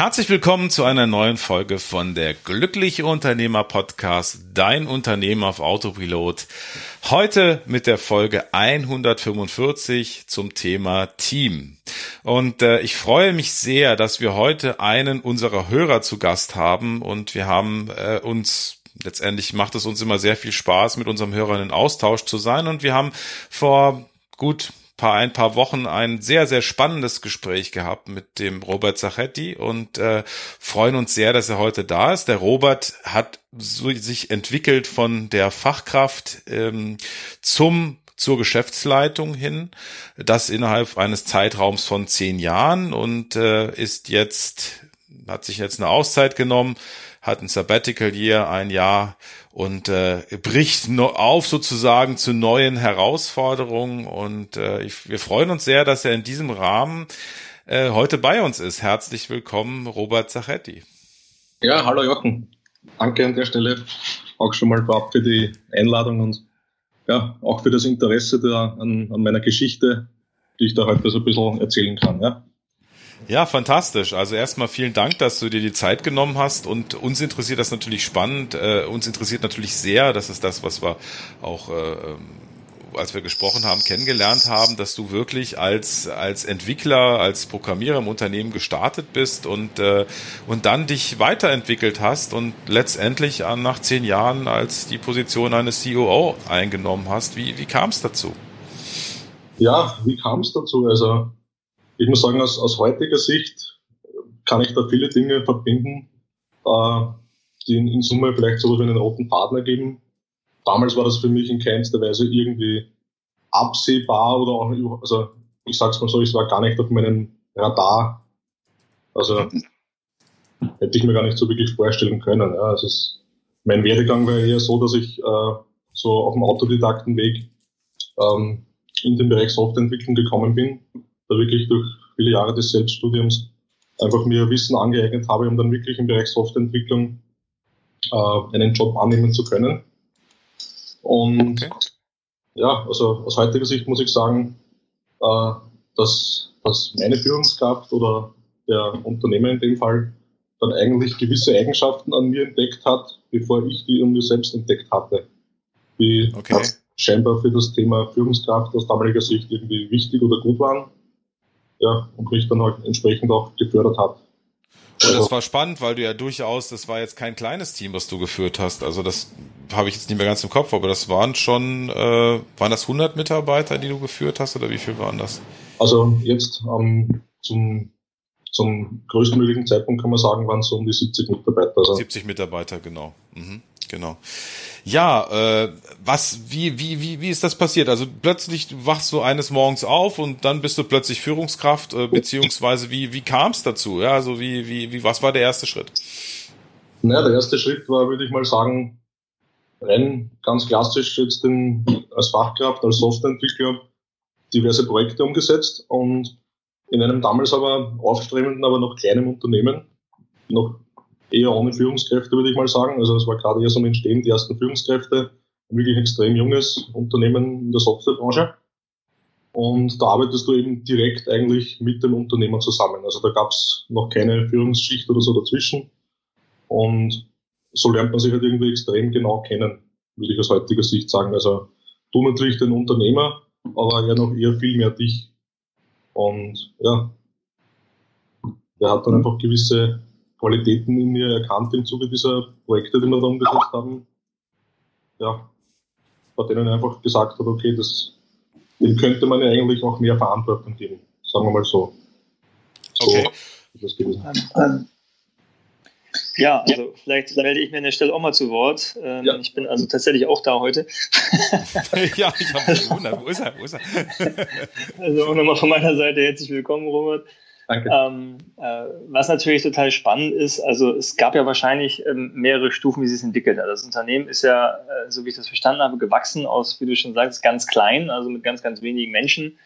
Herzlich willkommen zu einer neuen Folge von der Glückliche Unternehmer Podcast, dein Unternehmen auf Autopilot. Heute mit der Folge 145 zum Thema Team. Und äh, ich freue mich sehr, dass wir heute einen unserer Hörer zu Gast haben und wir haben äh, uns letztendlich macht es uns immer sehr viel Spaß, mit unserem Hörern in Austausch zu sein. Und wir haben vor gut paar, ein paar Wochen ein sehr, sehr spannendes Gespräch gehabt mit dem Robert Zachetti und äh, freuen uns sehr, dass er heute da ist. Der Robert hat so sich entwickelt von der Fachkraft ähm, zum zur Geschäftsleitung hin, das innerhalb eines Zeitraums von zehn Jahren und äh, ist jetzt, hat sich jetzt eine Auszeit genommen, hat ein Sabbatical Year, ein Jahr und äh, bricht auf sozusagen zu neuen Herausforderungen. Und äh, ich, wir freuen uns sehr, dass er in diesem Rahmen äh, heute bei uns ist. Herzlich willkommen, Robert Zachetti. Ja, hallo Jochen. Danke an der Stelle auch schon mal vorab für die Einladung und ja, auch für das Interesse da an, an meiner Geschichte, die ich da heute so ein bisschen erzählen kann. Ja. Ja, fantastisch. Also erstmal vielen Dank, dass du dir die Zeit genommen hast und uns interessiert das natürlich spannend. Äh, uns interessiert natürlich sehr, das ist das, was wir auch äh, ähm, als wir gesprochen haben, kennengelernt haben, dass du wirklich als, als Entwickler, als Programmierer im Unternehmen gestartet bist und, äh, und dann dich weiterentwickelt hast und letztendlich nach zehn Jahren als die Position eines COO eingenommen hast. Wie, wie kam es dazu? Ja, wie kam es dazu? Also ich muss sagen, aus, aus heutiger Sicht kann ich da viele Dinge verbinden, äh, die in, in, Summe vielleicht sowas wie einen roten Partner geben. Damals war das für mich in keinster Weise irgendwie absehbar oder auch, also ich sag's mal so, es war gar nicht auf meinem Radar. Also hätte ich mir gar nicht so wirklich vorstellen können. Ja. Also es, mein Werdegang war eher so, dass ich äh, so auf dem Autodidaktenweg ähm, in den Bereich Softwareentwicklung gekommen bin da wirklich durch viele Jahre des Selbststudiums einfach mir Wissen angeeignet habe, um dann wirklich im Bereich Softwareentwicklung äh, einen Job annehmen zu können. Und okay. ja, also aus heutiger Sicht muss ich sagen, äh, dass, dass meine Führungskraft oder der Unternehmer in dem Fall dann eigentlich gewisse Eigenschaften an mir entdeckt hat, bevor ich die an mir selbst entdeckt hatte. Die okay. scheinbar für das Thema Führungskraft aus damaliger Sicht irgendwie wichtig oder gut waren ja, und mich dann halt entsprechend auch gefördert hat. Und das also war spannend, weil du ja durchaus, das war jetzt kein kleines Team, was du geführt hast. Also das habe ich jetzt nicht mehr ganz im Kopf, aber das waren schon, äh, waren das 100 Mitarbeiter, die du geführt hast oder wie viel waren das? Also jetzt ähm, zum, zum größtmöglichen Zeitpunkt kann man sagen, waren es so um die 70 Mitarbeiter. Also 70 Mitarbeiter, genau. Mhm, genau. Ja, äh, was, wie, wie, wie, wie ist das passiert? Also plötzlich wachst du eines Morgens auf und dann bist du plötzlich Führungskraft, äh, beziehungsweise wie, wie kam es dazu? Ja, also wie, wie, wie, was war der erste Schritt? Naja, der erste Schritt war, würde ich mal sagen, rein ganz klassisch jetzt in, als Fachkraft, als Softwareentwickler diverse Projekte umgesetzt und in einem damals aber aufstrebenden, aber noch kleinen Unternehmen, noch eher ohne Führungskräfte, würde ich mal sagen. Also es war gerade erst am Entstehen die ersten Führungskräfte, ein wirklich extrem junges Unternehmen in der Softwarebranche. Und da arbeitest du eben direkt eigentlich mit dem Unternehmer zusammen. Also da gab es noch keine Führungsschicht oder so dazwischen. Und so lernt man sich halt irgendwie extrem genau kennen, würde ich aus heutiger Sicht sagen. Also du natürlich den Unternehmer, aber er noch eher viel mehr dich. Und ja, der hat dann einfach gewisse Qualitäten in mir erkannt im Zuge dieser Projekte, die wir da umgesetzt haben. Ja, bei denen einfach gesagt hat, okay, das, dem könnte man ja eigentlich auch mehr Verantwortung geben, sagen wir mal so. so okay. Ähm, ähm, ja, also vielleicht melde ich mir an der Stelle auch mal zu Wort. Ähm, ja. Ich bin also tatsächlich auch da heute. ja, ich habe mich gewundert. Wo ist er? Wo ist er? also auch nochmal von meiner Seite herzlich willkommen, Robert. Danke. Ähm, äh, was natürlich total spannend ist, also es gab ja wahrscheinlich ähm, mehrere Stufen, wie sie es entwickelt hat. Das Unternehmen ist ja, äh, so wie ich das verstanden habe, gewachsen aus, wie du schon sagst, ganz klein, also mit ganz, ganz wenigen Menschen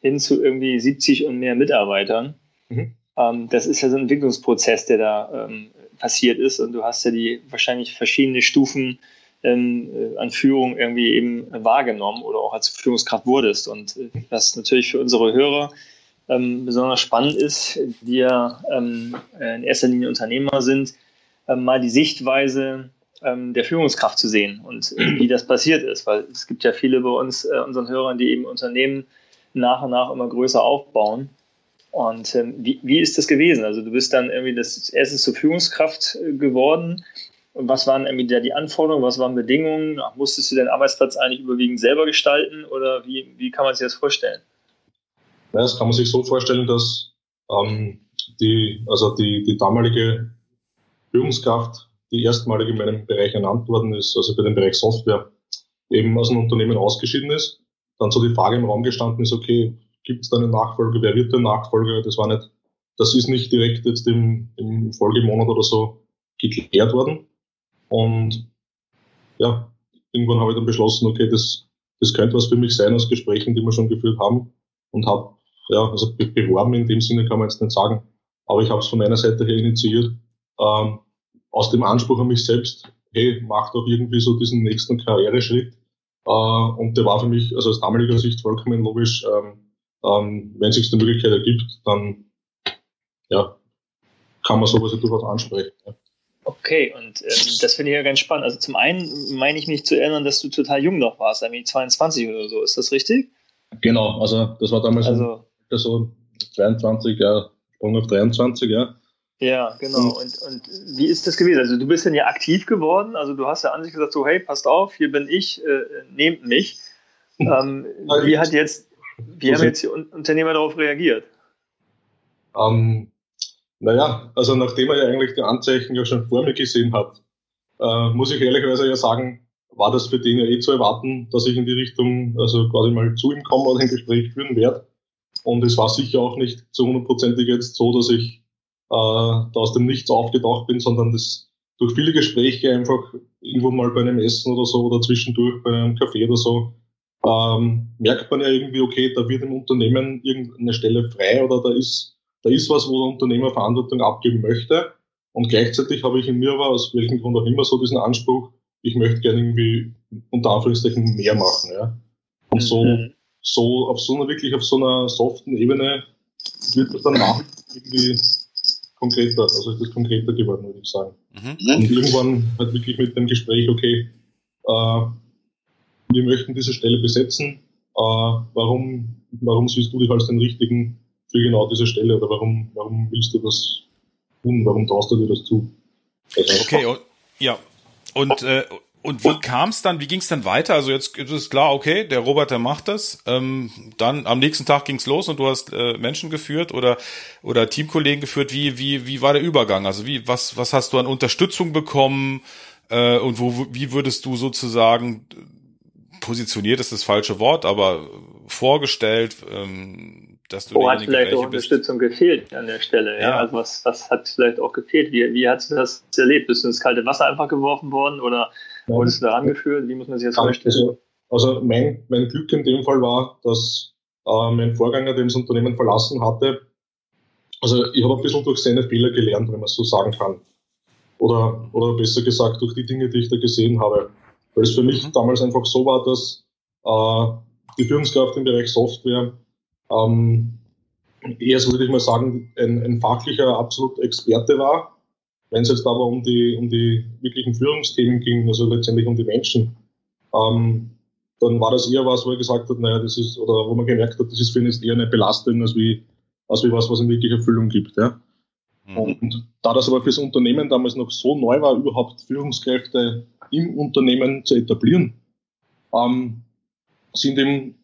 hin zu irgendwie 70 und mehr Mitarbeitern. Mhm. Ähm, das ist ja so ein Entwicklungsprozess, der da ähm, passiert ist und du hast ja die wahrscheinlich verschiedene Stufen ähm, äh, an Führung irgendwie eben wahrgenommen oder auch als Führungskraft wurdest. Und äh, was natürlich für unsere Hörer ähm, besonders spannend ist, die ja ähm, in erster Linie Unternehmer sind, ähm, mal die Sichtweise ähm, der Führungskraft zu sehen und äh, wie das passiert ist. Weil es gibt ja viele bei uns, äh, unseren Hörern, die eben Unternehmen nach und nach immer größer aufbauen. Und ähm, wie, wie ist das gewesen? Also du bist dann irgendwie das erste zur Führungskraft äh, geworden. Und was waren irgendwie da die Anforderungen, was waren Bedingungen? Musstest du deinen Arbeitsplatz eigentlich überwiegend selber gestalten oder wie, wie kann man sich das vorstellen? Ja, das kann man sich so vorstellen, dass ähm, die, also die, die damalige Führungskraft, die erstmalig in meinem Bereich ernannt worden ist, also für den Bereich Software, eben aus dem Unternehmen ausgeschieden ist. Dann so die Frage im Raum gestanden ist, okay, gibt es da einen Nachfolger, wer wird der Nachfolger? Das war nicht, das ist nicht direkt jetzt im, im Folgemonat oder so geklärt worden. Und ja, irgendwann habe ich dann beschlossen, okay, das, das könnte was für mich sein aus Gesprächen, die wir schon geführt haben. Und habe, ja, also beworben in dem Sinne kann man jetzt nicht sagen, aber ich habe es von meiner Seite her initiiert, ähm, aus dem Anspruch an mich selbst, hey, mach doch irgendwie so diesen nächsten Karriereschritt. Äh, und der war für mich, also aus damaliger Sicht vollkommen logisch, ähm, ähm, wenn es sich die Möglichkeit ergibt, dann ja, kann man sowas ja durchaus ansprechen. Ja. Okay, und ähm, das finde ich ja ganz spannend. Also zum einen meine ich mich zu erinnern, dass du total jung noch warst, nämlich 22 oder so. Ist das richtig? Genau, also das war damals also, so 22, ja, Sprung auf 23, ja. Ja, genau. Und, und wie ist das gewesen? Also du bist dann ja aktiv geworden, also du hast ja an sich gesagt, so hey, passt auf, hier bin ich, äh, nehmt mich. Ähm, wie hat jetzt, wie haben jetzt die Unternehmer darauf reagiert? Ähm, naja, also nachdem er ja eigentlich die Anzeichen ja schon vor mir gesehen hat, äh, muss ich ehrlicherweise ja sagen, war das für den ja eh zu erwarten, dass ich in die Richtung, also quasi mal zu ihm komme oder ein Gespräch führen werde. Und es war sicher auch nicht zu hundertprozentig jetzt so, dass ich äh, da aus dem Nichts aufgetaucht bin, sondern das durch viele Gespräche einfach irgendwo mal bei einem Essen oder so oder zwischendurch bei einem Café oder so, ähm, merkt man ja irgendwie, okay, da wird im Unternehmen irgendeine Stelle frei oder da ist, da ist was, wo der Unternehmer Verantwortung abgeben möchte. Und gleichzeitig habe ich in mir aber, aus welchem Grund auch immer, so diesen Anspruch, ich möchte gerne irgendwie unter Anführungszeichen mehr machen. Ja. Und so, mhm. so auf so einer wirklich auf so einer soften Ebene wird das dann nach irgendwie konkreter, also ist das konkreter geworden, würde ich sagen. Mhm. Und irgendwann halt wirklich mit dem Gespräch, okay, äh, wir möchten diese Stelle besetzen, äh, warum, warum siehst du dich als den richtigen für genau diese Stelle oder warum, warum willst du das tun, warum traust du dir das zu? Also, okay, und, ja, und, äh, und wie kam es dann, wie ging es dann weiter? Also jetzt ist klar, okay, der Robert, der macht das. Ähm, dann am nächsten Tag ging es los und du hast äh, Menschen geführt oder, oder Teamkollegen geführt. Wie, wie, wie war der Übergang? Also wie, was, was hast du an Unterstützung bekommen? Äh, und wo, wie würdest du sozusagen positioniert ist das falsche Wort, aber vorgestellt, ähm, dass du Wo hat vielleicht auch Unterstützung bist. gefehlt an der Stelle? Ja, ja. also was, was hat vielleicht auch gefehlt? Wie, wie hast du das erlebt? Bist du ins kalte Wasser einfach geworfen worden oder Wurdest du da angeführt? Wie muss man sich das vorstellen? Also, also mein, mein Glück in dem Fall war, dass äh, mein Vorgänger, der das Unternehmen verlassen hatte, also ich habe ein bisschen durch seine Fehler gelernt, wenn man es so sagen kann. Oder, oder besser gesagt, durch die Dinge, die ich da gesehen habe. Weil es für mich mhm. damals einfach so war, dass äh, die Führungskraft im Bereich Software ähm, eher, so würde ich mal sagen, ein, ein fachlicher absolut Experte war, wenn es jetzt aber um die, um die wirklichen Führungsthemen ging, also letztendlich um die Menschen, ähm, dann war das eher was, wo er gesagt hat, naja, das ist, oder wo man gemerkt hat, das ist für ihn jetzt eher eine Belastung, als wie, als wie was, was ihm wirklich Erfüllung gibt, ja. Mhm. Und da das aber fürs Unternehmen damals noch so neu war, überhaupt Führungskräfte im Unternehmen zu etablieren, ähm, sind ihm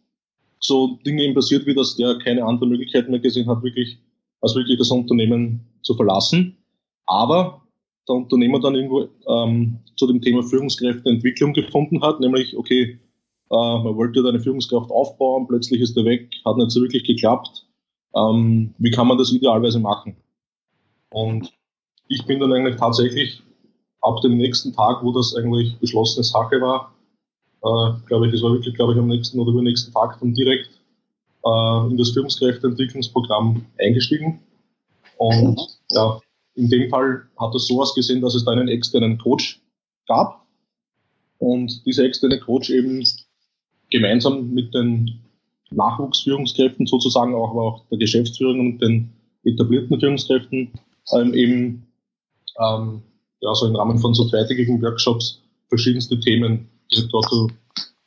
so Dinge ihm passiert, wie dass der keine andere Möglichkeit mehr gesehen hat, wirklich, als wirklich das Unternehmen zu verlassen. Aber der Unternehmer dann irgendwo ähm, zu dem Thema Führungskräfteentwicklung gefunden hat, nämlich, okay, äh, man wollte da eine Führungskraft aufbauen, plötzlich ist er weg, hat nicht so wirklich geklappt. Ähm, wie kann man das idealweise machen? Und ich bin dann eigentlich tatsächlich ab dem nächsten Tag, wo das eigentlich beschlossene Sache war, äh, glaube ich, es war wirklich, glaube ich, am nächsten oder übernächsten Tag dann direkt äh, in das Führungskräfteentwicklungsprogramm eingestiegen. Und ja, in dem Fall hat es so ausgesehen, dass es da einen externen Coach gab. Und dieser externe Coach eben gemeinsam mit den Nachwuchsführungskräften sozusagen, auch, aber auch der Geschäftsführung und den etablierten Führungskräften ähm, eben ähm, ja, so im Rahmen von so zweitägigen Workshops verschiedenste Themen, die dort so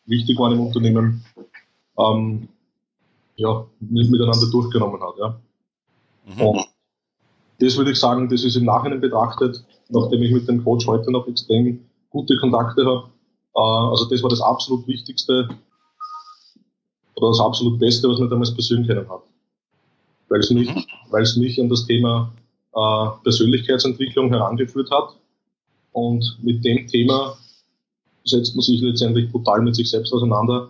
wichtig waren im Unternehmen, ähm, ja, miteinander durchgenommen hat. Ja. Mhm. Und das würde ich sagen, das ist im Nachhinein betrachtet, nachdem ich mit dem Coach heute noch extrem gute Kontakte habe. Äh, also das war das absolut Wichtigste oder das absolut Beste, was mir damals passieren können hat. Weil es mich, mhm. weil es mich an das Thema äh, Persönlichkeitsentwicklung herangeführt hat. Und mit dem Thema setzt man sich letztendlich brutal mit sich selbst auseinander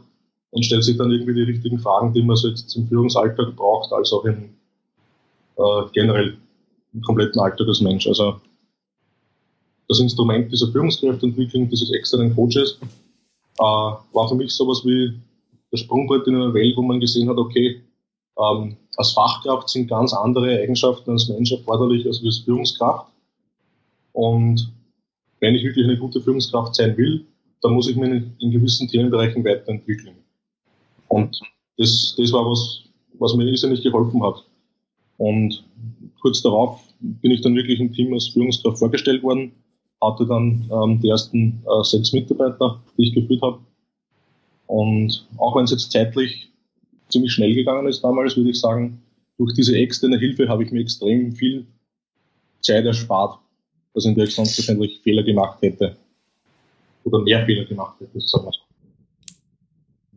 und stellt sich dann irgendwie die richtigen Fragen, die man so jetzt im Führungsalltag braucht, als auch im äh, generell im kompletten Alltag als Mensch. Also das Instrument dieser Führungskräfteentwicklung, dieses externen Coaches, äh, war für mich sowas wie der Sprungbrett in einer Welt, wo man gesehen hat, okay, ähm, als Fachkraft sind ganz andere Eigenschaften als Mensch erforderlich als als Führungskraft. Und wenn ich wirklich eine gute Führungskraft sein will, dann muss ich mich in, gewissen Themenbereichen weiterentwickeln. Und das, das war was, was mir irrsinnig geholfen hat. Und kurz darauf bin ich dann wirklich im Team als Führungskraft vorgestellt worden, hatte dann ähm, die ersten äh, sechs Mitarbeiter, die ich geführt habe. Und auch wenn es jetzt zeitlich ziemlich schnell gegangen ist damals, würde ich sagen, durch diese externe Hilfe habe ich mir extrem viel Zeit erspart, dass in der ich sonst wahrscheinlich Fehler gemacht hätte. Oder mehr Fehler gemacht hätte, sagen wir so.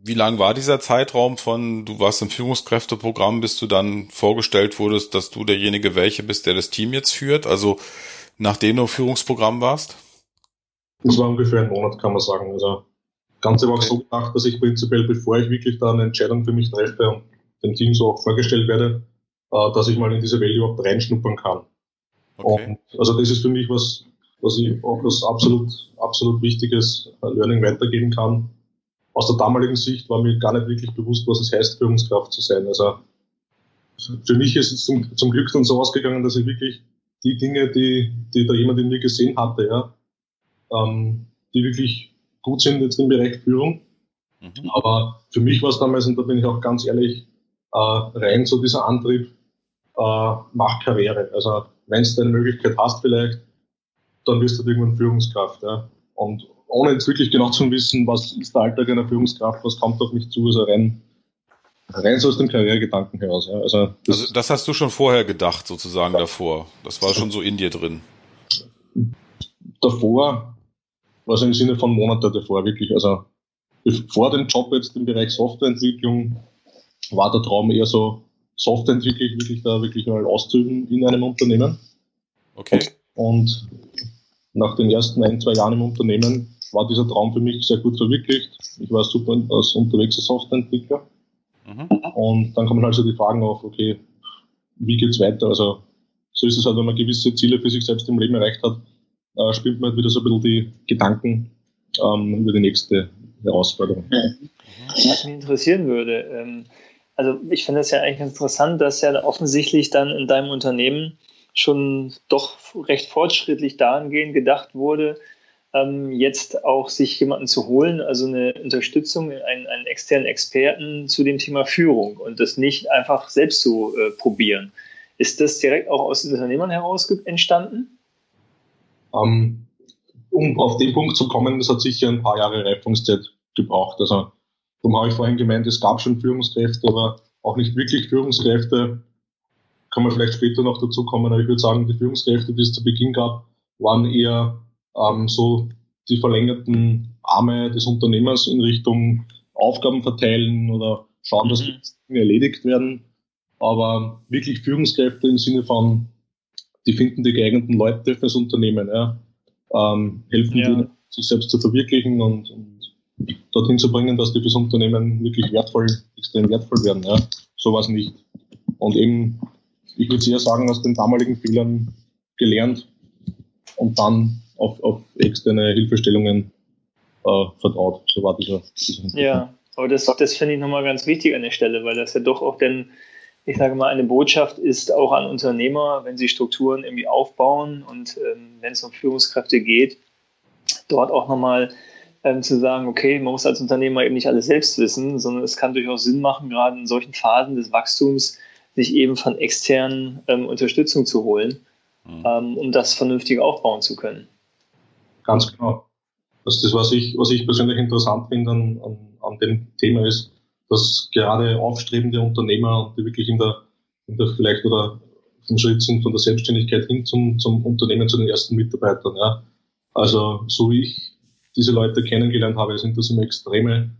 Wie lang war dieser Zeitraum von, du warst im Führungskräfteprogramm, bis du dann vorgestellt wurdest, dass du derjenige welche bist, der das Team jetzt führt? Also nachdem du im Führungsprogramm warst? Das war ungefähr ein Monat, kann man sagen. Also Ganze war auch so gedacht, dass ich prinzipiell, bevor ich wirklich da eine Entscheidung für mich treffe und dem Team so auch vorgestellt werde, äh, dass ich mal in diese Welt überhaupt reinschnuppern kann. Okay. Und also das ist für mich was, was ich auch als absolut, absolut wichtiges Learning weitergeben kann, aus der damaligen Sicht war mir gar nicht wirklich bewusst, was es heißt, Führungskraft zu sein. Also für mich ist es zum, zum Glück dann so ausgegangen, dass ich wirklich die Dinge, die, die da jemand in mir gesehen hatte, ja, ähm, die wirklich gut sind jetzt im Bereich Führung. Mhm. Aber für mich war es damals, und da bin ich auch ganz ehrlich, äh, rein so dieser Antrieb, äh, mach Karriere. Also wenn du eine Möglichkeit hast vielleicht, dann wirst du irgendwann Führungskraft. Ja. Und ohne jetzt wirklich genau zu wissen, was ist der Alltag einer Führungskraft, was kommt auf mich zu, also rein, rein so aus dem Karrieregedanken heraus. Ja. Also, das, also das hast du schon vorher gedacht, sozusagen ja. davor. Das war schon so in dir drin. Davor, also im Sinne von Monate davor, wirklich. Also vor dem Job jetzt im Bereich Softwareentwicklung war der Traum eher so, Softwareentwicklung wirklich da wirklich mal auszuüben in einem Unternehmen. Okay. Und nach den ersten ein, zwei Jahren im Unternehmen war dieser Traum für mich sehr gut verwirklicht. Ich war super als unterwegs als Softwareentwickler. Mhm. Und dann kommen also die Fragen auf, okay, wie geht's weiter? Also so ist es halt, wenn man gewisse Ziele für sich selbst im Leben erreicht hat, äh, spielt man wieder so ein bisschen die Gedanken ähm, über die nächste Herausforderung. Was mich interessieren würde, ähm, also ich finde es ja eigentlich interessant, dass ja offensichtlich dann in deinem Unternehmen schon doch recht fortschrittlich dahingehend gedacht wurde, ähm, jetzt auch sich jemanden zu holen, also eine Unterstützung, einen, einen, externen Experten zu dem Thema Führung und das nicht einfach selbst zu äh, probieren. Ist das direkt auch aus den Unternehmern heraus entstanden? Um, ähm, um auf den Punkt zu kommen, das hat sicher ein paar Jahre Reifungszeit gebraucht. Also, darum habe ich vorhin gemeint, es gab schon Führungskräfte, aber auch nicht wirklich Führungskräfte. Kann man vielleicht später noch dazu kommen, aber ich würde sagen, die Führungskräfte, die es zu Beginn gab, waren eher ähm, so die verlängerten Arme des Unternehmers in Richtung Aufgaben verteilen oder schauen, dass mhm. Dinge erledigt werden. Aber wirklich Führungskräfte im Sinne von, die finden die geeigneten Leute fürs Unternehmen, ja, ähm, helfen ja. denen, sich selbst zu verwirklichen und, und dorthin zu bringen, dass die fürs Unternehmen wirklich wertvoll, extrem wertvoll werden. Ja. So war es nicht. Und eben, ich würde eher sagen, aus den damaligen Fehlern gelernt und dann auf, auf externe Hilfestellungen äh, vertraut. So war dieser, dieser Ja, Aber das, das finde ich nochmal ganz wichtig an der Stelle, weil das ja doch auch dann, ich sage mal, eine Botschaft ist auch an Unternehmer, wenn sie Strukturen irgendwie aufbauen und ähm, wenn es um Führungskräfte geht, dort auch nochmal ähm, zu sagen, okay, man muss als Unternehmer eben nicht alles selbst wissen, sondern es kann durchaus Sinn machen, gerade in solchen Phasen des Wachstums, sich eben von externen ähm, Unterstützung zu holen, mhm. ähm, um das vernünftig aufbauen zu können. Ganz genau. Das ist das, was ich, was ich persönlich interessant finde an, an, an dem Thema ist, dass gerade aufstrebende Unternehmer, die wirklich in der, in der vielleicht oder vom Schritt sind von der Selbstständigkeit hin zum, zum Unternehmen, zu den ersten Mitarbeitern. Ja. Also so wie ich diese Leute kennengelernt habe, sind das immer extreme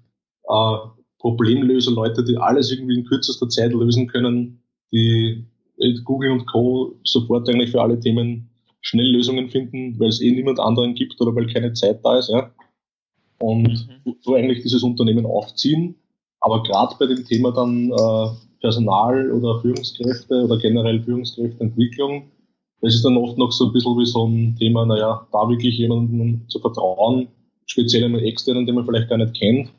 äh, Problemlöser, Leute, die alles irgendwie in kürzester Zeit lösen können, die mit Google und Co. sofort eigentlich für alle Themen schnell Lösungen finden, weil es eh niemand anderen gibt oder weil keine Zeit da ist, ja. Und mhm. so eigentlich dieses Unternehmen aufziehen. Aber gerade bei dem Thema dann äh, Personal oder Führungskräfte oder generell Führungskräfteentwicklung, das ist dann oft noch so ein bisschen wie so ein Thema, naja, da wirklich jemandem zu vertrauen, speziell einem externen, den man vielleicht gar nicht kennt,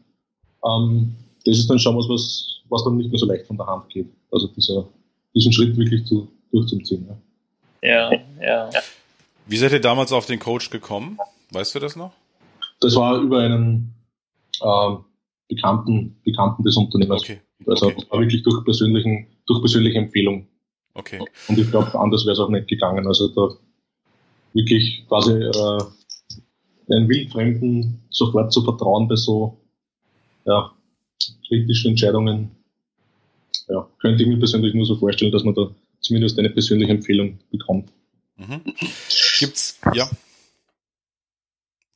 ähm, das ist dann schon was, was, was dann nicht mehr so leicht von der Hand geht. Also dieser, diesen Schritt wirklich zu, durchzuziehen. Ja. Ja, ja. Wie seid ihr damals auf den Coach gekommen? Weißt du das noch? Das war über einen äh, Bekannten, Bekannten des Unternehmers. Okay. Also okay. war wirklich durch, persönlichen, durch persönliche Empfehlung. Okay. Und ich glaube, anders wäre es auch nicht gegangen. Also da wirklich quasi äh, einen Wildfremden sofort zu vertrauen bei so ja, kritischen Entscheidungen, ja, könnte ich mir persönlich nur so vorstellen, dass man da zumindest eine persönliche Empfehlung bekommt. Mhm. Gibt's, ja.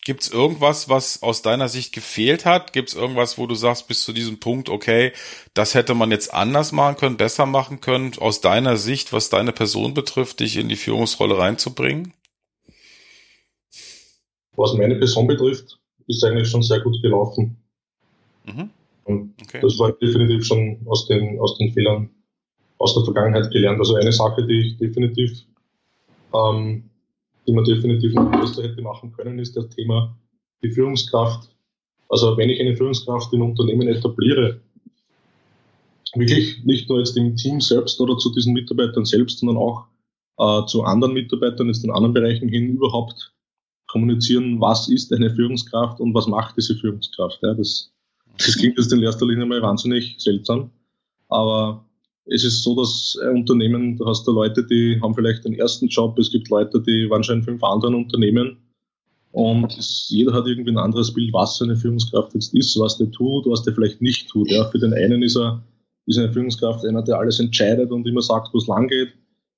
Gibt's irgendwas, was aus deiner Sicht gefehlt hat? Gibt's irgendwas, wo du sagst, bis zu diesem Punkt, okay, das hätte man jetzt anders machen können, besser machen können, aus deiner Sicht, was deine Person betrifft, dich in die Führungsrolle reinzubringen? Was meine Person betrifft, ist eigentlich schon sehr gut gelaufen. Mhm. Okay. das war definitiv schon aus den, aus den Fehlern aus der Vergangenheit gelernt. Also eine Sache, die ich definitiv, ähm, die man definitiv noch besser hätte machen können, ist das Thema die Führungskraft. Also wenn ich eine Führungskraft in Unternehmen etabliere, wirklich nicht nur jetzt im Team selbst oder zu diesen Mitarbeitern selbst, sondern auch äh, zu anderen Mitarbeitern, jetzt in anderen Bereichen hin überhaupt kommunizieren, was ist eine Führungskraft und was macht diese Führungskraft. Ja, das, das klingt jetzt in erster Linie mal wahnsinnig seltsam, aber es ist so, dass ein Unternehmen, da hast du Leute, die haben vielleicht den ersten Job, es gibt Leute, die waren schon in fünf anderen Unternehmen und es, jeder hat irgendwie ein anderes Bild, was eine Führungskraft jetzt ist, was der tut, was der vielleicht nicht tut. Ja, für den einen ist er ist eine Führungskraft einer, der alles entscheidet und immer sagt, wo es lang geht.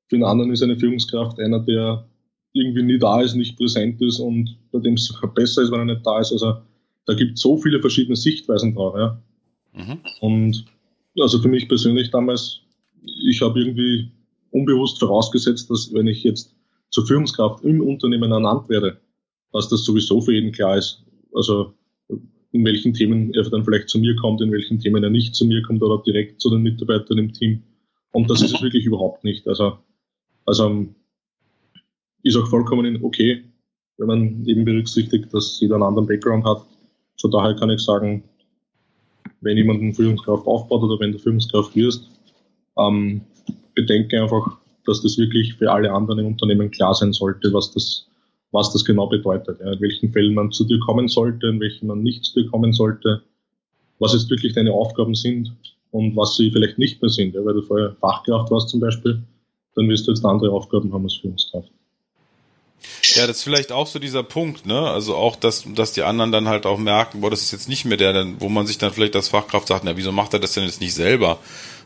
Für den anderen ist eine Führungskraft einer, der irgendwie nie da ist, nicht präsent ist und bei dem es besser ist, wenn er nicht da ist. Also da gibt es so viele verschiedene Sichtweisen drauf. Ja. Mhm. Und also für mich persönlich damals, ich habe irgendwie unbewusst vorausgesetzt, dass wenn ich jetzt zur Führungskraft im Unternehmen ernannt werde, dass das sowieso für jeden klar ist. Also in welchen Themen er dann vielleicht zu mir kommt, in welchen Themen er nicht zu mir kommt oder direkt zu den Mitarbeitern im Team. Und das ist es wirklich überhaupt nicht. Also, also ist auch vollkommen okay, wenn man eben berücksichtigt, dass jeder einen anderen Background hat. So daher kann ich sagen, wenn jemand eine Führungskraft aufbaut oder wenn du Führungskraft wirst, ähm, bedenke einfach, dass das wirklich für alle anderen im Unternehmen klar sein sollte, was das, was das genau bedeutet. Ja, in welchen Fällen man zu dir kommen sollte, in welchen man nicht zu dir kommen sollte, was jetzt wirklich deine Aufgaben sind und was sie vielleicht nicht mehr sind. Ja, weil du vorher Fachkraft warst zum Beispiel, dann wirst du jetzt andere Aufgaben haben als Führungskraft. Ja, das ist vielleicht auch so dieser Punkt, ne? Also auch, dass, dass die anderen dann halt auch merken, boah, das ist jetzt nicht mehr der, wo man sich dann vielleicht als Fachkraft sagt, na, wieso macht er das denn jetzt nicht selber?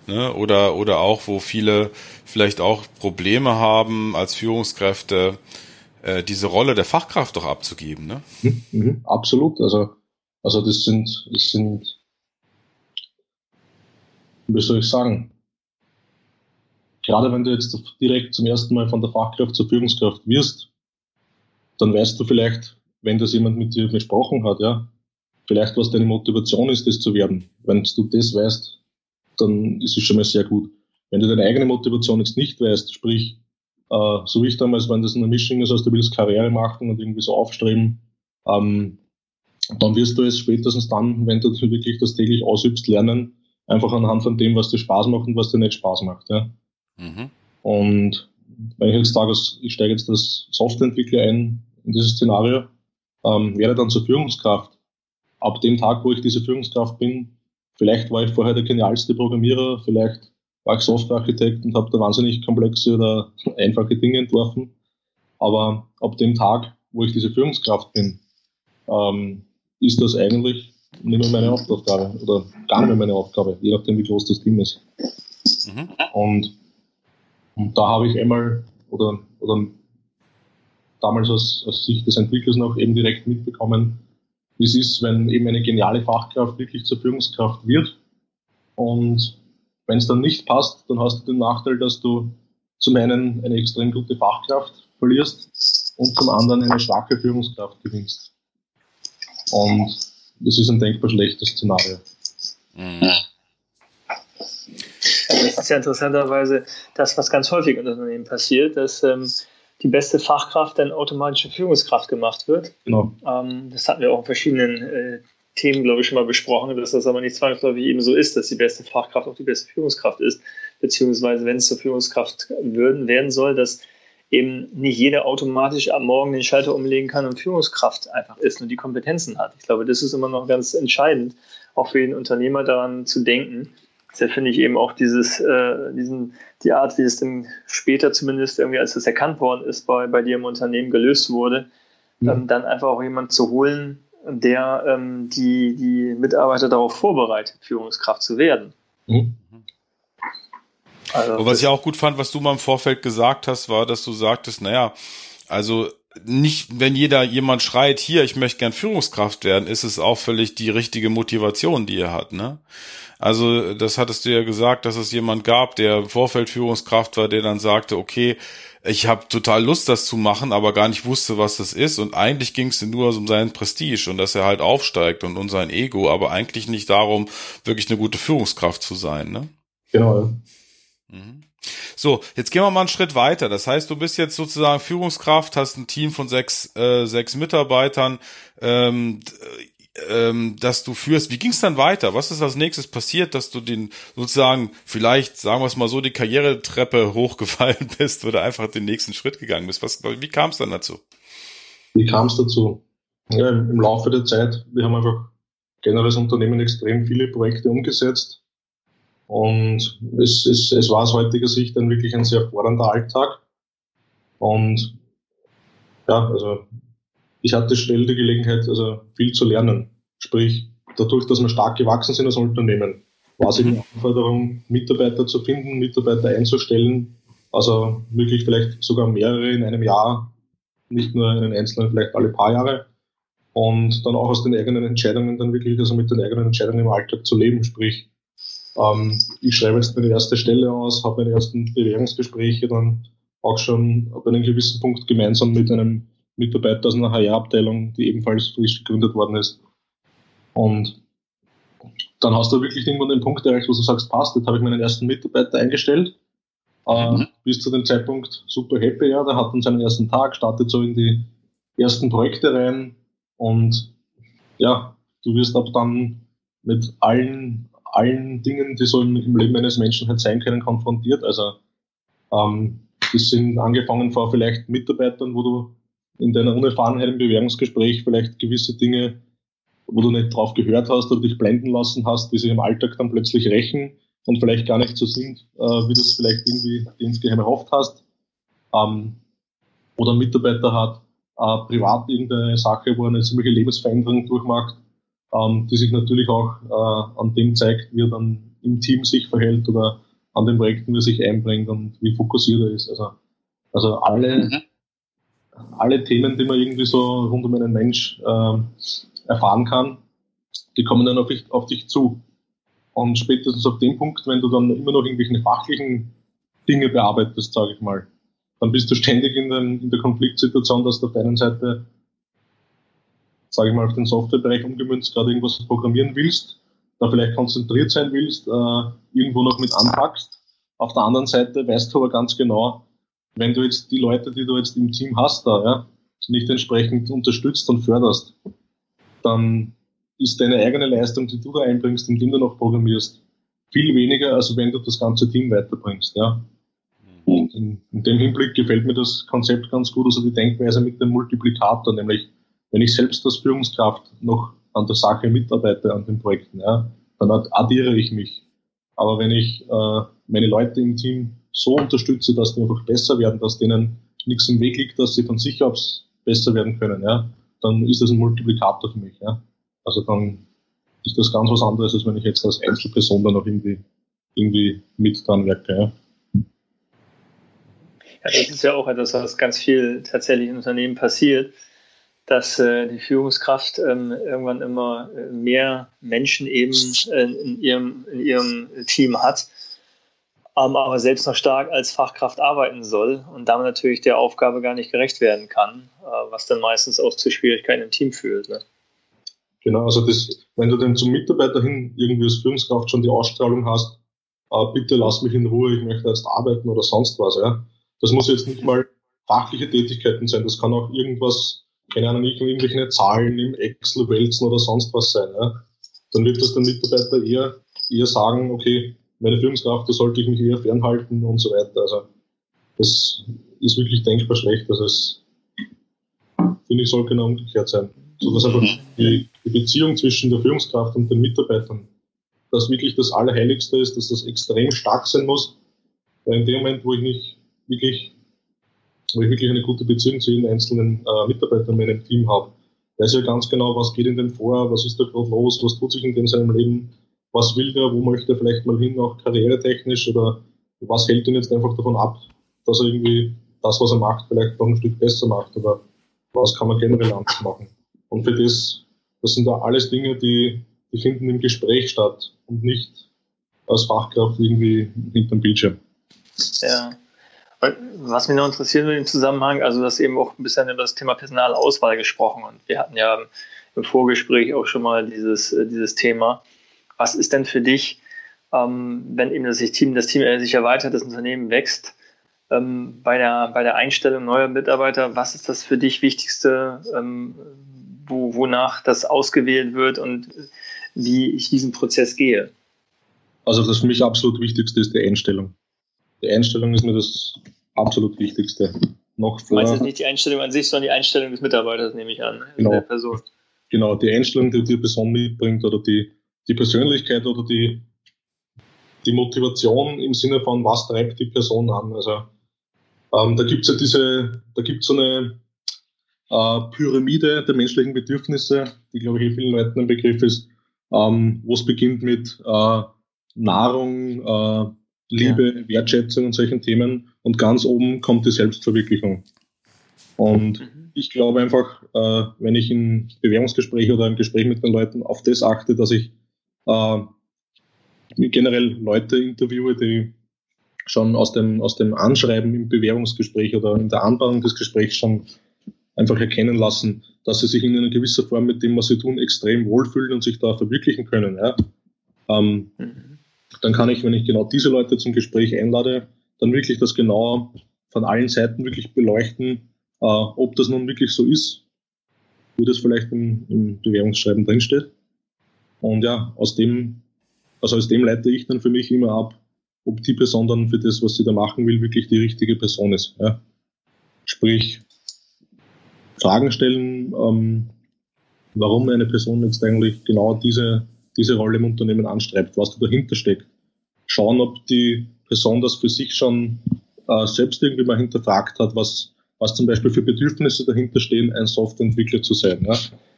Ne? Oder, oder auch, wo viele vielleicht auch Probleme haben, als Führungskräfte äh, diese Rolle der Fachkraft doch abzugeben, ne? Mhm, mhm, absolut. Also, also das sind, das sind, wie soll ich sagen, gerade wenn du jetzt direkt zum ersten Mal von der Fachkraft zur Führungskraft wirst, dann weißt du vielleicht, wenn das jemand mit dir besprochen hat, ja, vielleicht was deine Motivation ist, das zu werden. Wenn du das weißt, dann ist es schon mal sehr gut. Wenn du deine eigene Motivation jetzt nicht weißt, sprich, äh, so wie ich damals, wenn das eine Mischung ist, also du willst Karriere machen und irgendwie so aufstreben, ähm, dann wirst du es spätestens dann, wenn du wirklich das täglich ausübst, lernen, einfach anhand von dem, was dir Spaß macht und was dir nicht Spaß macht. Ja. Mhm. Und wenn ich jetzt sage, ich steige jetzt als Softwareentwickler ein in dieses Szenario, ähm, werde dann zur Führungskraft. Ab dem Tag, wo ich diese Führungskraft bin, vielleicht war ich vorher der genialste Programmierer, vielleicht war ich Softwarearchitekt und habe da wahnsinnig komplexe oder einfache Dinge entworfen. Aber ab dem Tag, wo ich diese Führungskraft bin, ähm, ist das eigentlich nicht mehr meine Hauptaufgabe oder gar nicht mehr meine Aufgabe, je nachdem, wie groß das Team ist. Mhm. Und, und da habe ich einmal oder, oder damals aus, aus Sicht des Entwicklers noch eben direkt mitbekommen, wie es ist, wenn eben eine geniale Fachkraft wirklich zur Führungskraft wird. Und wenn es dann nicht passt, dann hast du den Nachteil, dass du zum einen eine extrem gute Fachkraft verlierst und zum anderen eine schwache Führungskraft gewinnst. Und das ist ein denkbar schlechtes Szenario. Mhm. Das ist ja interessanterweise das, was ganz häufig in Unternehmen passiert, dass ähm, die beste Fachkraft dann automatische Führungskraft gemacht wird. Genau. Ähm, das hatten wir auch in verschiedenen äh, Themen, glaube ich, schon mal besprochen, dass das aber nicht zwangsläufig eben so ist, dass die beste Fachkraft auch die beste Führungskraft ist, beziehungsweise wenn es zur Führungskraft würden, werden soll, dass eben nicht jeder automatisch am Morgen den Schalter umlegen kann und Führungskraft einfach ist und die Kompetenzen hat. Ich glaube, das ist immer noch ganz entscheidend, auch für den Unternehmer daran zu denken. Da finde ich eben auch dieses, äh, diesen, die Art, wie es dann später zumindest irgendwie, als es erkannt worden ist, bei, bei dir im Unternehmen gelöst wurde, mhm. ähm, dann einfach auch jemand zu holen, der ähm, die, die Mitarbeiter darauf vorbereitet, Führungskraft zu werden. Mhm. Also, Und was ich auch gut fand, was du mal im Vorfeld gesagt hast, war, dass du sagtest, naja, also nicht, wenn jeder jemand schreit, hier, ich möchte gern Führungskraft werden, ist es auch völlig die richtige Motivation, die er hat, ne? Also, das hattest du ja gesagt, dass es jemand gab, der im Vorfeld Führungskraft war, der dann sagte, okay, ich habe total Lust, das zu machen, aber gar nicht wusste, was das ist. Und eigentlich ging es nur um seinen Prestige und dass er halt aufsteigt und um sein Ego, aber eigentlich nicht darum, wirklich eine gute Führungskraft zu sein. Ne? Genau. Mhm. So, jetzt gehen wir mal einen Schritt weiter. Das heißt, du bist jetzt sozusagen Führungskraft, hast ein Team von sechs, äh, sechs Mitarbeitern. Ähm, ähm, dass du führst. Wie ging es dann weiter? Was ist als nächstes passiert, dass du den sozusagen vielleicht, sagen wir es mal so, die Karrieretreppe hochgefallen bist oder einfach den nächsten Schritt gegangen bist? Was, wie kam es dann dazu? Wie kam es dazu? Ja, im Laufe der Zeit, wir haben einfach generell als Unternehmen extrem viele Projekte umgesetzt. Und es, es, es war aus heutiger Sicht dann wirklich ein sehr fordernder Alltag. Und ja, also ich hatte schnell die Gelegenheit, also viel zu lernen. Sprich, dadurch, dass wir stark gewachsen sind als Unternehmen, war es eben die Anforderung, Mitarbeiter zu finden, Mitarbeiter einzustellen, also wirklich vielleicht sogar mehrere in einem Jahr, nicht nur einen einzelnen, vielleicht alle paar Jahre. Und dann auch aus den eigenen Entscheidungen dann wirklich, also mit den eigenen Entscheidungen im Alltag zu leben. Sprich, ähm, ich schreibe jetzt meine erste Stelle aus, habe meine ersten Bewerbungsgespräche dann auch schon ab einem gewissen Punkt gemeinsam mit einem Mitarbeiter aus einer HR-Abteilung, die ebenfalls frisch gegründet worden ist. Und dann hast du wirklich irgendwann den Punkt erreicht, wo du sagst, passt, jetzt habe ich meinen ersten Mitarbeiter eingestellt. Äh, mhm. Äh, bis zu dem Zeitpunkt super happy, ja, der hat dann seinen ersten Tag, startet so in die ersten Projekte rein und ja, du wirst ab dann mit allen, allen Dingen, die so im, im Leben eines Menschen halt sein können, konfrontiert. Also ähm, das sind angefangen vor vielleicht Mitarbeitern, wo du in deiner Unerfahrenheit im Bewerbungsgespräch vielleicht gewisse Dinge, wo du nicht drauf gehört hast oder dich blenden lassen hast, die sich im Alltag dann plötzlich rächen und vielleicht gar nicht so sind, äh, wie du es vielleicht irgendwie insgeheim erhofft hast. Ähm, oder ein Mitarbeiter hat äh, privat irgendeine Sache, wo er eine ziemliche Lebensveränderung durchmacht, ähm, die sich natürlich auch äh, an dem zeigt, wie er dann im Team sich verhält oder an den Projekten, wie er sich einbringt und wie fokussiert er ist. Also, also alle, mhm alle Themen, die man irgendwie so rund um einen Mensch äh, erfahren kann, die kommen dann auf, dich, auf dich zu. Und spätestens auf dem Punkt, wenn du dann immer noch irgendwelche fachlichen Dinge bearbeitest, sage ich mal, dann bist du ständig in, den, in der Konfliktsituation, dass du auf der einen Seite, sage ich mal, auf den Softwarebereich umgemünzt gerade irgendwas programmieren willst, da vielleicht konzentriert sein willst, äh, irgendwo noch mit anpackst. Auf der anderen Seite weißt du aber ganz genau, wenn du jetzt die Leute, die du jetzt im Team hast, da, ja, nicht entsprechend unterstützt und förderst, dann ist deine eigene Leistung, die du da einbringst, indem du noch programmierst, viel weniger, als wenn du das ganze Team weiterbringst. Ja. Und in, in dem Hinblick gefällt mir das Konzept ganz gut, also die Denkweise mit dem Multiplikator, nämlich wenn ich selbst als Führungskraft noch an der Sache mitarbeite, an den Projekten, ja, dann addiere ich mich. Aber wenn ich äh, meine Leute im Team so unterstütze, dass die einfach besser werden, dass denen nichts im Weg liegt, dass sie von sich aus besser werden können, ja, dann ist das ein Multiplikator für mich. Ja. Also dann ist das ganz was anderes, als wenn ich jetzt als Einzelperson dann noch irgendwie, irgendwie mit dran werke. Ja. Ja, das ist ja auch etwas, was ganz viel tatsächlich in Unternehmen passiert, dass äh, die Führungskraft ähm, irgendwann immer mehr Menschen eben äh, in, ihrem, in ihrem Team hat, ähm, aber selbst noch stark als Fachkraft arbeiten soll und damit natürlich der Aufgabe gar nicht gerecht werden kann, äh, was dann meistens auch zu Schwierigkeiten im Team führt. Ne? Genau, also das, wenn du dann zum Mitarbeiter hin irgendwie als Führungskraft schon die Ausstrahlung hast, äh, bitte lass mich in Ruhe, ich möchte jetzt arbeiten oder sonst was, ja das muss jetzt nicht mal fachliche Tätigkeiten sein, das kann auch irgendwas, keine Ahnung, irgendwelche Zahlen im Excel wälzen oder sonst was sein. Ja? Dann wird das der Mitarbeiter eher, eher sagen, okay, meine Führungskraft, da sollte ich mich eher fernhalten und so weiter. Also das ist wirklich denkbar schlecht. Also es, finde ich, soll genau umgekehrt sein. So dass einfach die, die Beziehung zwischen der Führungskraft und den Mitarbeitern das wirklich das Allerheiligste ist, dass das extrem stark sein muss. Weil in dem Moment, wo ich nicht wirklich, wo ich wirklich eine gute Beziehung zu jeden einzelnen äh, Mitarbeiter in meinem Team habe. Weiß ja ganz genau, was geht in dem vor, was ist da gerade los, was tut sich in dem seinem Leben, was will der, wo möchte er vielleicht mal hin, auch karrieretechnisch oder was hält ihn jetzt einfach davon ab, dass er irgendwie das, was er macht, vielleicht noch ein Stück besser macht oder was kann man generell anders machen. Und für das, das sind da alles Dinge, die, die finden im Gespräch statt und nicht als Fachkraft irgendwie hinterm Bildschirm. Ja. Was mich noch interessiert in dem Zusammenhang, also du hast eben auch ein bisschen über das Thema Personalauswahl gesprochen und wir hatten ja im Vorgespräch auch schon mal dieses, äh, dieses Thema. Was ist denn für dich, ähm, wenn eben das Team, das Team sich erweitert, das Unternehmen wächst, ähm, bei, der, bei der Einstellung neuer Mitarbeiter, was ist das für dich Wichtigste, ähm, wo, wonach das ausgewählt wird und wie ich diesen Prozess gehe? Also das für mich absolut Wichtigste ist die Einstellung. Die Einstellung ist mir das absolut Wichtigste. Noch vor, du meinst jetzt nicht die Einstellung an sich, sondern die Einstellung des Mitarbeiters, nehme ich an, genau, der Person. Genau, die Einstellung, die die Person mitbringt oder die, die Persönlichkeit oder die, die Motivation im Sinne von, was treibt die Person an. Also ähm, da gibt es ja diese, da gibt es so eine äh, Pyramide der menschlichen Bedürfnisse, die glaube ich vielen Leuten ein Begriff ist, ähm, wo es beginnt mit äh, Nahrung, äh, Liebe, ja. Wertschätzung und solchen Themen. Und ganz oben kommt die Selbstverwirklichung. Und mhm. ich glaube einfach, äh, wenn ich in Bewerbungsgespräch oder im Gespräch mit den Leuten auf das achte, dass ich äh, generell Leute interviewe, die schon aus dem, aus dem Anschreiben im Bewerbungsgespräch oder in der Anbahnung des Gesprächs schon einfach erkennen lassen, dass sie sich in einer gewisser Form mit dem, was sie tun, extrem wohlfühlen und sich da verwirklichen können. Ja? Ähm, mhm dann kann ich, wenn ich genau diese Leute zum Gespräch einlade, dann wirklich das genau von allen Seiten wirklich beleuchten, äh, ob das nun wirklich so ist, wie das vielleicht im, im Bewerbungsschreiben drinsteht. Und ja, aus dem, also aus dem leite ich dann für mich immer ab, ob die Person dann für das, was sie da machen will, wirklich die richtige Person ist. Ja. Sprich, Fragen stellen, ähm, warum eine Person jetzt eigentlich genau diese diese Rolle im Unternehmen anstrebt, was da dahinter steckt. Schauen, ob die Person das für sich schon äh, selbst irgendwie mal hinterfragt hat, was, was zum Beispiel für Bedürfnisse dahinter stehen, ein Softwareentwickler zu sein. Ja?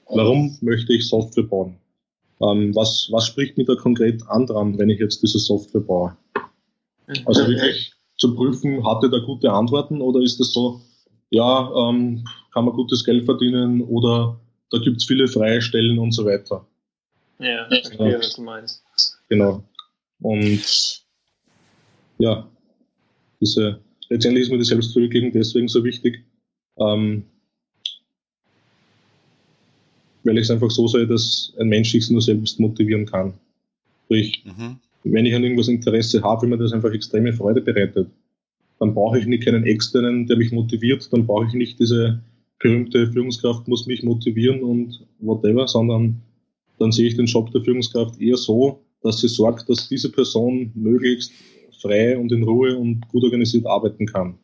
Warum möchte ich Software bauen? Ähm, was, was spricht mich da konkret an dran, wenn ich jetzt diese Software baue? Also wirklich zu prüfen, hat er da gute Antworten oder ist das so, ja, ähm, kann man gutes Geld verdienen oder da gibt es viele freie Stellen und so weiter. Ja, ich verstehe, was du meinst. Genau. Und ja, diese, letztendlich ist mir die Selbstverwirklichung deswegen so wichtig, ähm, weil ich es einfach so sehe, dass ein Mensch sich nur selbst motivieren kann. Sprich, mhm. wenn ich an irgendwas Interesse habe, wenn mir das einfach extreme Freude bereitet, dann brauche ich nicht keinen externen, der mich motiviert, dann brauche ich nicht diese berühmte Führungskraft muss mich motivieren und whatever, sondern dann sehe ich den Job der Führungskraft eher so, dass sie sorgt, dass diese Person möglichst frei und in Ruhe und gut organisiert arbeiten kann.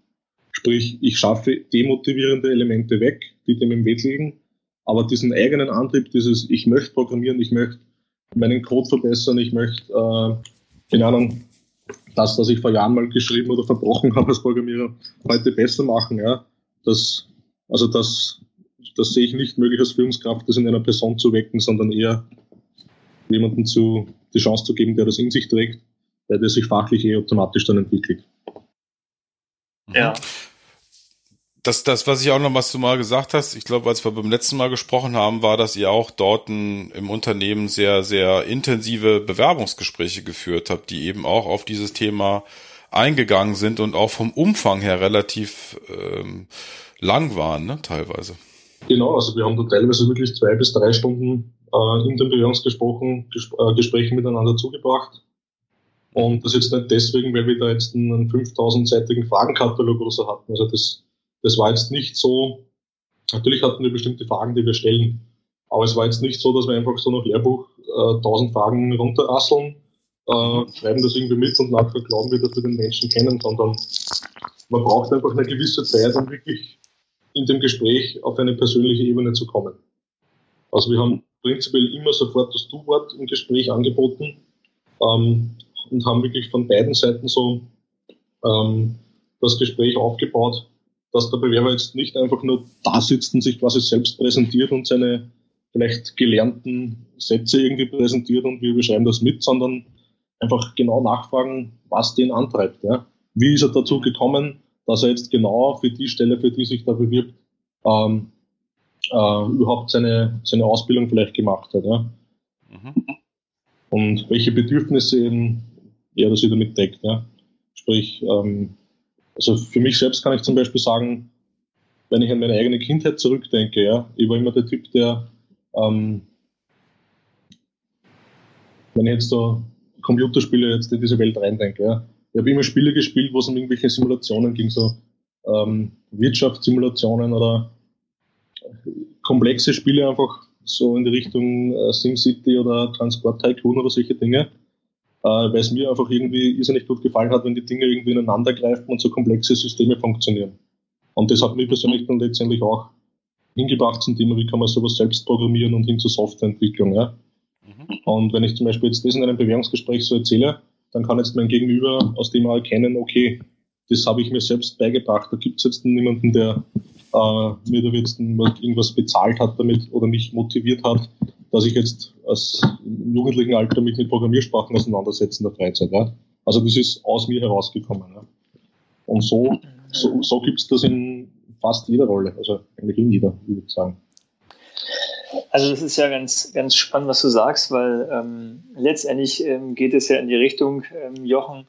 Sprich, ich schaffe demotivierende Elemente weg, die dem im Weg liegen, aber diesen eigenen Antrieb, dieses ich möchte programmieren, ich möchte meinen Code verbessern, ich möchte, äh, keine Ahnung, das, was ich vor Jahren mal geschrieben oder verbrochen habe als Programmierer, heute besser machen, ja. Das, also das, das sehe ich nicht möglich als Führungskraft, das in einer Person zu wecken, sondern eher jemanden zu, die Chance zu geben, der das in sich trägt, der, der sich fachlich eh automatisch dann entwickelt. Ja. Das, das, was ich auch noch, was du mal gesagt hast, ich glaube, als wir beim letzten Mal gesprochen haben, war, dass ihr auch dort ein, im Unternehmen sehr, sehr intensive Bewerbungsgespräche geführt habt, die eben auch auf dieses Thema eingegangen sind und auch vom Umfang her relativ ähm, lang waren, ne, teilweise. Genau, also wir haben da teilweise wirklich zwei bis drei Stunden äh, in den Bewerbungsgesprächen Gesp äh, Gesprächen miteinander zugebracht. Und das jetzt nicht deswegen, weil wir da jetzt einen 5000-seitigen Fragenkatalog oder so hatten. Also das, das war jetzt nicht so, natürlich hatten wir bestimmte Fragen, die wir stellen, aber es war jetzt nicht so, dass wir einfach so nach Lehrbuch äh, 1000 Fragen runterrasseln, äh, schreiben das irgendwie mit und nachher glauben wir, dass wir den Menschen kennen, sondern man braucht einfach eine gewisse Zeit, um wirklich in dem Gespräch auf eine persönliche Ebene zu kommen. Also wir haben prinzipiell immer sofort das Du-Wort im Gespräch angeboten ähm, und haben wirklich von beiden Seiten so ähm, das Gespräch aufgebaut, dass der Bewerber jetzt nicht einfach nur da sitzt und sich quasi selbst präsentiert und seine vielleicht gelernten Sätze irgendwie präsentiert und wir beschreiben das mit, sondern einfach genau nachfragen, was den antreibt. Ja? Wie ist er dazu gekommen, dass er jetzt genau für die Stelle, für die sich da bewirbt, ähm, äh, überhaupt seine, seine Ausbildung vielleicht gemacht hat. Ja? Mhm. Und welche Bedürfnisse eben er das wieder mitdeckt. Ja? Sprich, ähm, also für mich selbst kann ich zum Beispiel sagen, wenn ich an meine eigene Kindheit zurückdenke, ja, ich war immer der Typ, der, ähm, wenn ich jetzt so Computerspiele jetzt in diese Welt reindenke, ja, ich habe immer Spiele gespielt, wo es um irgendwelche Simulationen ging, so ähm, Wirtschaftssimulationen oder komplexe Spiele einfach so in die Richtung äh, SimCity oder Transport Tycoon oder solche Dinge, äh, weil es mir einfach irgendwie irrsinnig gut gefallen hat, wenn die Dinge irgendwie ineinander greifen und so komplexe Systeme funktionieren. Und das hat mich persönlich dann letztendlich auch hingebracht zum Thema, wie kann man sowas selbst programmieren und hin zur Softwareentwicklung. Ja? Mhm. Und wenn ich zum Beispiel jetzt das in einem Bewerbungsgespräch so erzähle, dann kann jetzt mein Gegenüber aus dem erkennen, okay, das habe ich mir selbst beigebracht. Da gibt es jetzt niemanden, der äh, mir da jetzt irgendwas bezahlt hat damit oder mich motiviert hat, dass ich jetzt als im jugendlichen Alter mich mit Programmiersprachen auseinandersetze in der Freizeit. Ja. Also das ist aus mir herausgekommen. Ja. Und so, so, so gibt es das in fast jeder Rolle, also eigentlich in jeder, würde ich sagen. Also das ist ja ganz, ganz spannend, was du sagst, weil ähm, letztendlich ähm, geht es ja in die Richtung, ähm, Jochen,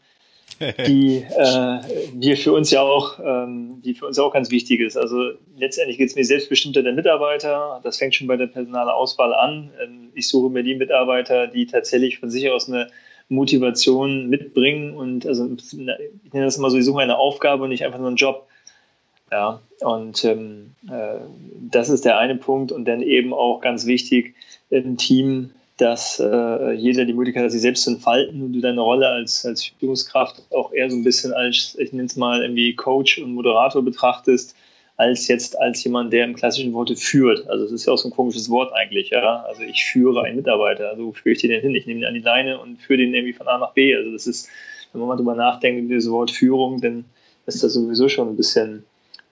die äh, wir für uns ja auch, ähm, die für uns auch ganz wichtig ist. Also letztendlich geht es mir selbstbestimmter der Mitarbeiter. Das fängt schon bei der Personalauswahl an. Ähm, ich suche mir die Mitarbeiter, die tatsächlich von sich aus eine Motivation mitbringen und also ich nenne das immer so, ich suche eine Aufgabe und nicht einfach nur einen Job. Ja, und ähm, äh, das ist der eine Punkt. Und dann eben auch ganz wichtig, ein Team, dass äh, jeder die Möglichkeit hat, sich selbst zu entfalten und du deine Rolle als, als Führungskraft auch eher so ein bisschen als, ich nenne es mal irgendwie Coach und Moderator betrachtest, als jetzt als jemand, der im klassischen Worte führt. Also es ist ja auch so ein komisches Wort eigentlich, ja. Also ich führe einen Mitarbeiter, also wo führe ich den denn hin? Ich nehme ihn an die Leine und führe den irgendwie von A nach B. Also das ist, wenn man mal drüber nachdenkt, über dieses Wort Führung, dann ist das sowieso schon ein bisschen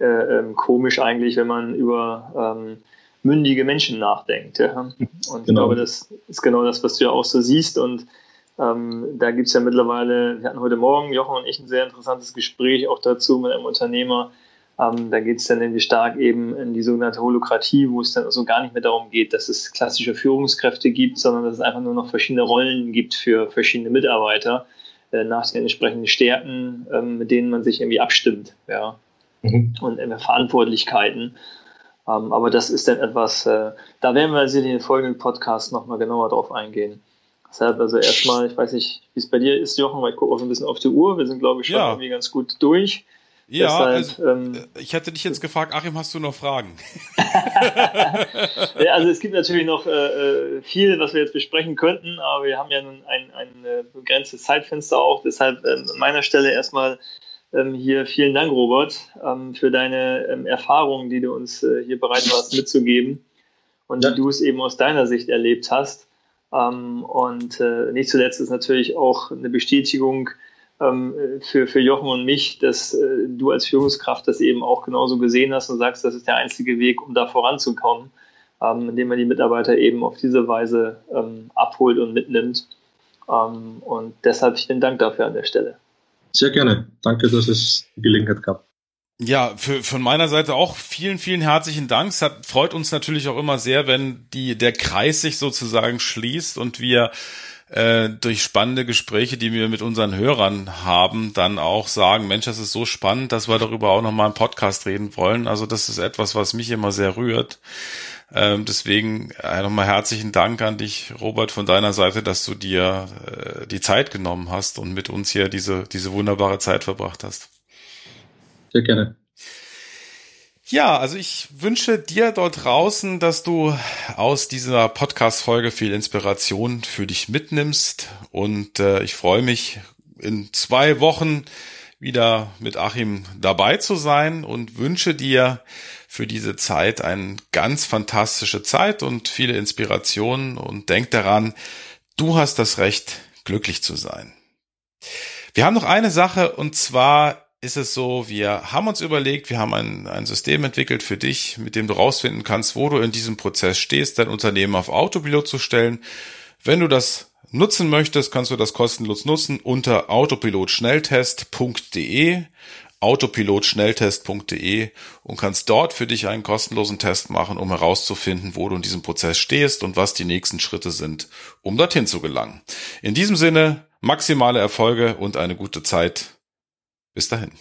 ähm, komisch eigentlich, wenn man über ähm, mündige Menschen nachdenkt. Ja. Und genau. ich glaube, das ist genau das, was du ja auch so siehst. Und ähm, da gibt es ja mittlerweile, wir hatten heute Morgen, Jochen und ich, ein sehr interessantes Gespräch auch dazu mit einem Unternehmer. Ähm, da geht es dann nämlich stark eben in die sogenannte Holokratie, wo es dann also gar nicht mehr darum geht, dass es klassische Führungskräfte gibt, sondern dass es einfach nur noch verschiedene Rollen gibt für verschiedene Mitarbeiter äh, nach den entsprechenden Stärken, ähm, mit denen man sich irgendwie abstimmt. Ja mhm. und äh, Verantwortlichkeiten. Ähm, aber das ist dann etwas, äh, da werden wir in den folgenden Podcast nochmal genauer drauf eingehen. Deshalb also erstmal, ich weiß nicht, wie es bei dir ist, Jochen, weil ich gucke auch ein bisschen auf die Uhr. Wir sind, glaube ich, schon ja. irgendwie ganz gut durch. Ja, Deshalb, also, ähm, ich hätte dich jetzt gefragt, Achim, hast du noch Fragen? ja, also es gibt natürlich noch äh, äh, viel, was wir jetzt besprechen könnten, aber wir haben ja nun ein, ein äh, begrenztes Zeitfenster auch. Deshalb ähm, an meiner Stelle erstmal hier vielen Dank, Robert, ähm, für deine ähm, Erfahrungen, die du uns äh, hier bereit warst mitzugeben und ja. wie du es eben aus deiner Sicht erlebt hast. Ähm, und äh, nicht zuletzt ist natürlich auch eine Bestätigung, ähm, für, für Jochen und mich, dass äh, du als Führungskraft das eben auch genauso gesehen hast und sagst, das ist der einzige Weg, um da voranzukommen, ähm, indem man die Mitarbeiter eben auf diese Weise ähm, abholt und mitnimmt. Ähm, und deshalb vielen Dank dafür an der Stelle. Sehr gerne. Danke, dass es die Gelegenheit gab. Ja, für, von meiner Seite auch vielen, vielen herzlichen Dank. Es hat, freut uns natürlich auch immer sehr, wenn die, der Kreis sich sozusagen schließt und wir äh, durch spannende Gespräche, die wir mit unseren Hörern haben, dann auch sagen, Mensch, das ist so spannend, dass wir darüber auch nochmal im Podcast reden wollen. Also das ist etwas, was mich immer sehr rührt. Ähm, deswegen äh, nochmal herzlichen Dank an dich, Robert, von deiner Seite, dass du dir äh, die Zeit genommen hast und mit uns hier diese, diese wunderbare Zeit verbracht hast. Sehr gerne. Ja, also ich wünsche dir dort draußen, dass du aus dieser Podcast-Folge viel Inspiration für dich mitnimmst. Und äh, ich freue mich, in zwei Wochen wieder mit Achim dabei zu sein und wünsche dir für diese Zeit eine ganz fantastische Zeit und viele Inspirationen und denk daran, du hast das Recht, glücklich zu sein. Wir haben noch eine Sache und zwar ist es so, wir haben uns überlegt, wir haben ein, ein System entwickelt für dich, mit dem du rausfinden kannst, wo du in diesem Prozess stehst, dein Unternehmen auf Autopilot zu stellen. Wenn du das nutzen möchtest, kannst du das kostenlos nutzen unter autopilotschnelltest.de autopilotschnelltest.de und kannst dort für dich einen kostenlosen Test machen, um herauszufinden, wo du in diesem Prozess stehst und was die nächsten Schritte sind, um dorthin zu gelangen. In diesem Sinne, maximale Erfolge und eine gute Zeit. Bis dahin.